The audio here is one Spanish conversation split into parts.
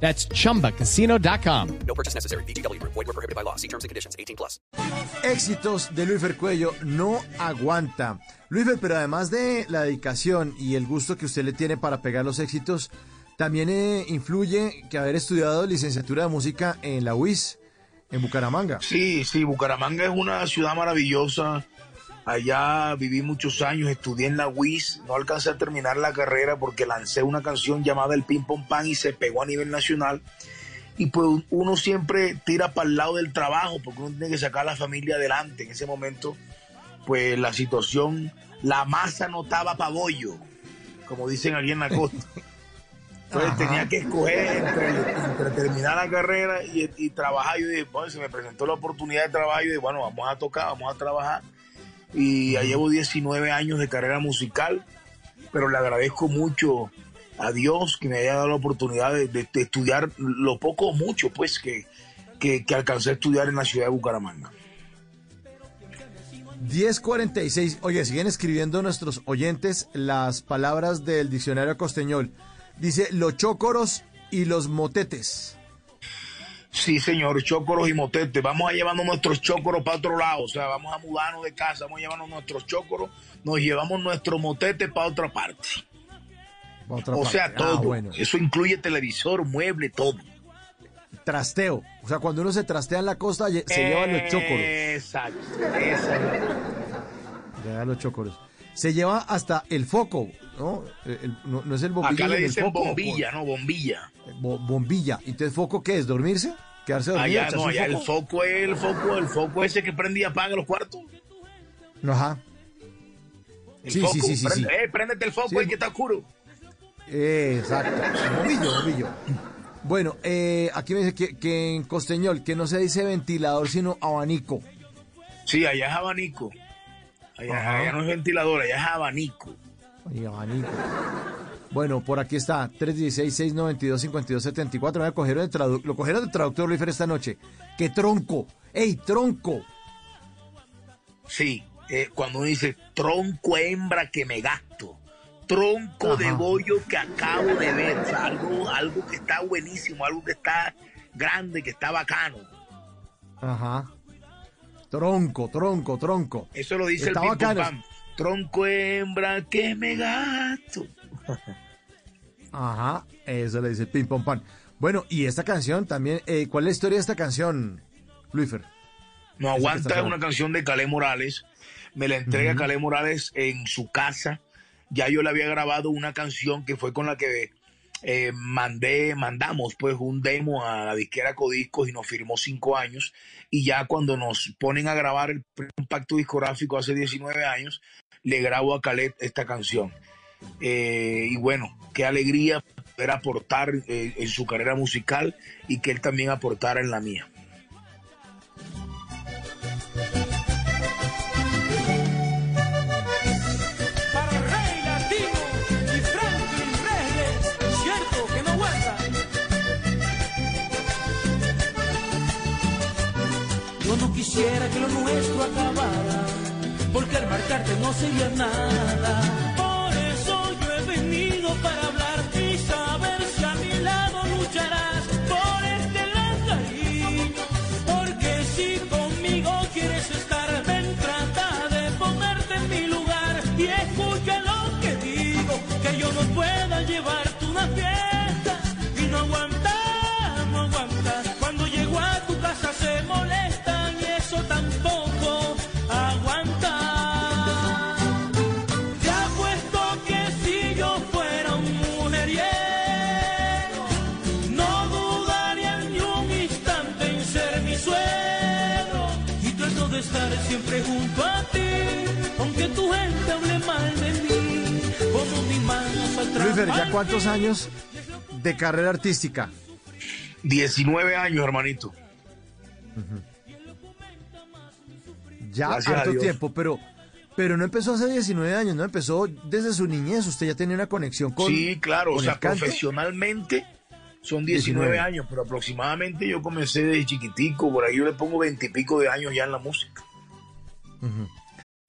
That's chumbacasino.com. No purchase necessary. BGW. Void were prohibited by law. See terms and conditions. 18 plus. Éxitos de Luifer Cuello no aguanta. Luifer, pero además de la dedicación y el gusto que usted le tiene para pegar los éxitos, también eh, influye que haber estudiado licenciatura de música en la UIS, en Bucaramanga. Sí, sí, Bucaramanga es una ciudad maravillosa. Allá viví muchos años, estudié en la UIS, no alcancé a terminar la carrera porque lancé una canción llamada El Ping Pong Pan y se pegó a nivel nacional. Y pues uno siempre tira para el lado del trabajo porque uno tiene que sacar a la familia adelante. En ese momento, pues la situación, la masa no estaba para bollo, como dicen aquí en la costa. Entonces tenía que escoger entre, entre terminar la carrera y, y trabajar. Yo dije, bueno, se me presentó la oportunidad de trabajar. Yo dije, bueno, vamos a tocar, vamos a trabajar y ya llevo 19 años de carrera musical, pero le agradezco mucho a Dios que me haya dado la oportunidad de, de- de estudiar lo poco o mucho pues que, que, que alcancé a estudiar en la ciudad de Bucaramanga. 1046. Oye, siguen escribiendo nuestros oyentes las palabras del diccionario costeñol. Dice los chócoros y los motetes. Sí, señor, chócoros y motetes. Vamos a llevarnos nuestros chócoros para otro lado. O sea, vamos a mudarnos de casa, vamos a llevarnos nuestros chócoros, nos llevamos nuestro motete para otra parte. Otra O parte. sea, Ah, todo. bueno. Eso incluye televisor, mueble, todo. Trasteo. O sea, cuando uno se trastea en la costa, se llevan los chócoros. Exacto. Se llevan los chócoros. Se lleva hasta el foco, ¿no? Eh, el- no, no es el bombillo. Acá le el dicen foco, bombilla, ¿no? Bombilla. bo- bombilla. Entonces, ¿foco qué es? ¿Dormirse? ¿Quedarse dormido? Allá no, allá el foco? el foco, el foco ese que prende y apaga los cuartos. Ajá. El Sí, foco, sí, sí, sí, prende- sí. Eh, préndete el foco Sí. ahí que está oscuro. Exacto. Bombillo, bombillo. Bueno, eh, aquí me dice que, que en Costeñol, que no se dice ventilador, sino abanico. Sí, allá es abanico. Allá, Ajá. allá no es ventilador, allá es abanico. Ay, abanico. Bueno, por aquí está, 316-692-5274. Me cogieron el tradu- lo cogieron del traductor Luis Fer esta noche. ¡Qué tronco! ¡Ey, tronco! Sí, eh, cuando uno dice tronco hembra que me gasto, tronco Ajá. de bollo que acabo de ver, o sea, algo, algo que está buenísimo, algo que está grande, que está bacano. Ajá. Tronco, tronco, tronco. Eso lo dice Está el bacano. pam. Tronco hembra que me gasto. Ajá, eso le dice ping pong pan. Bueno, y esta canción también, eh, ¿cuál es la historia de esta canción, Luifer? No aguanta una canción de Calé Morales. Me la entrega. Calé Morales en su casa. Ya yo le había grabado una canción que fue con la que eh, mandé, mandamos pues un demo a la disquera Codiscos y nos firmó cinco años. Y ya cuando nos ponen a grabar el primer pacto discográfico hace 19 años, le grabo a Calé esta canción. Eh, y bueno, qué alegría poder aportar eh, en su carrera musical y que él también aportara en la mía. Yo no quisiera que lo nuestro acabara, porque al marcarte no sería nada. He venido para hablar y saber si a mi lado lucharás De estar siempre junto a ti, aunque tu gente hable mal de mí. Como mi manos atrás. Luifer, ¿ya cuántos años de carrera artística? 19 años, hermanito. Ya Gracias a harto tiempo, pero, pero no empezó hace 19 años, ¿no? Empezó desde su niñez. Usted ya tenía una conexión con. sí, claro, o con sea, el canto. profesionalmente son 19, 19. años, pero aproximadamente yo comencé desde chiquitico, por ahí yo le pongo 20 y pico de años ya en la música.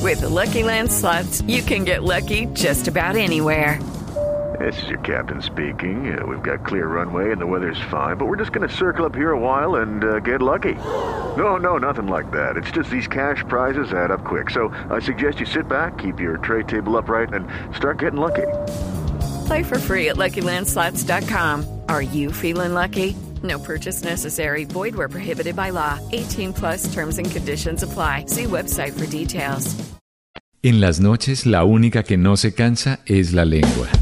With the Lucky Land slots, you can get lucky just about anywhere. This is your captain speaking. Uh, we've got clear runway and the weather's fine, but we're just going to circle up here a while and uh, get lucky. No, no, nothing like that. It's just these cash prizes add up quick. So I suggest you sit back, keep your tray table upright, and start getting lucky. Play for free at LuckyLandSlots.com. Are you feeling lucky? No purchase necessary. Void where prohibited by law. 18 plus terms and conditions apply. See website for details. En las noches la única que no se cansa es la lengua.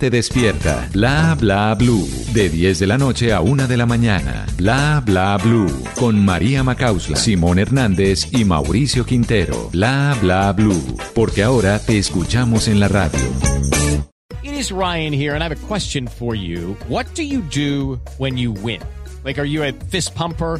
despierta. Bla Bla Blue, de 10 de la noche a 1 de la mañana. Bla Bla Blue, con María Macausla, Simón Hernández y Mauricio Quintero. Bla Bla Blue, porque ahora te escuchamos en la radio. It is Ryan here, and I have a question for you. What do you do when you win? Like, are you a fist pumper?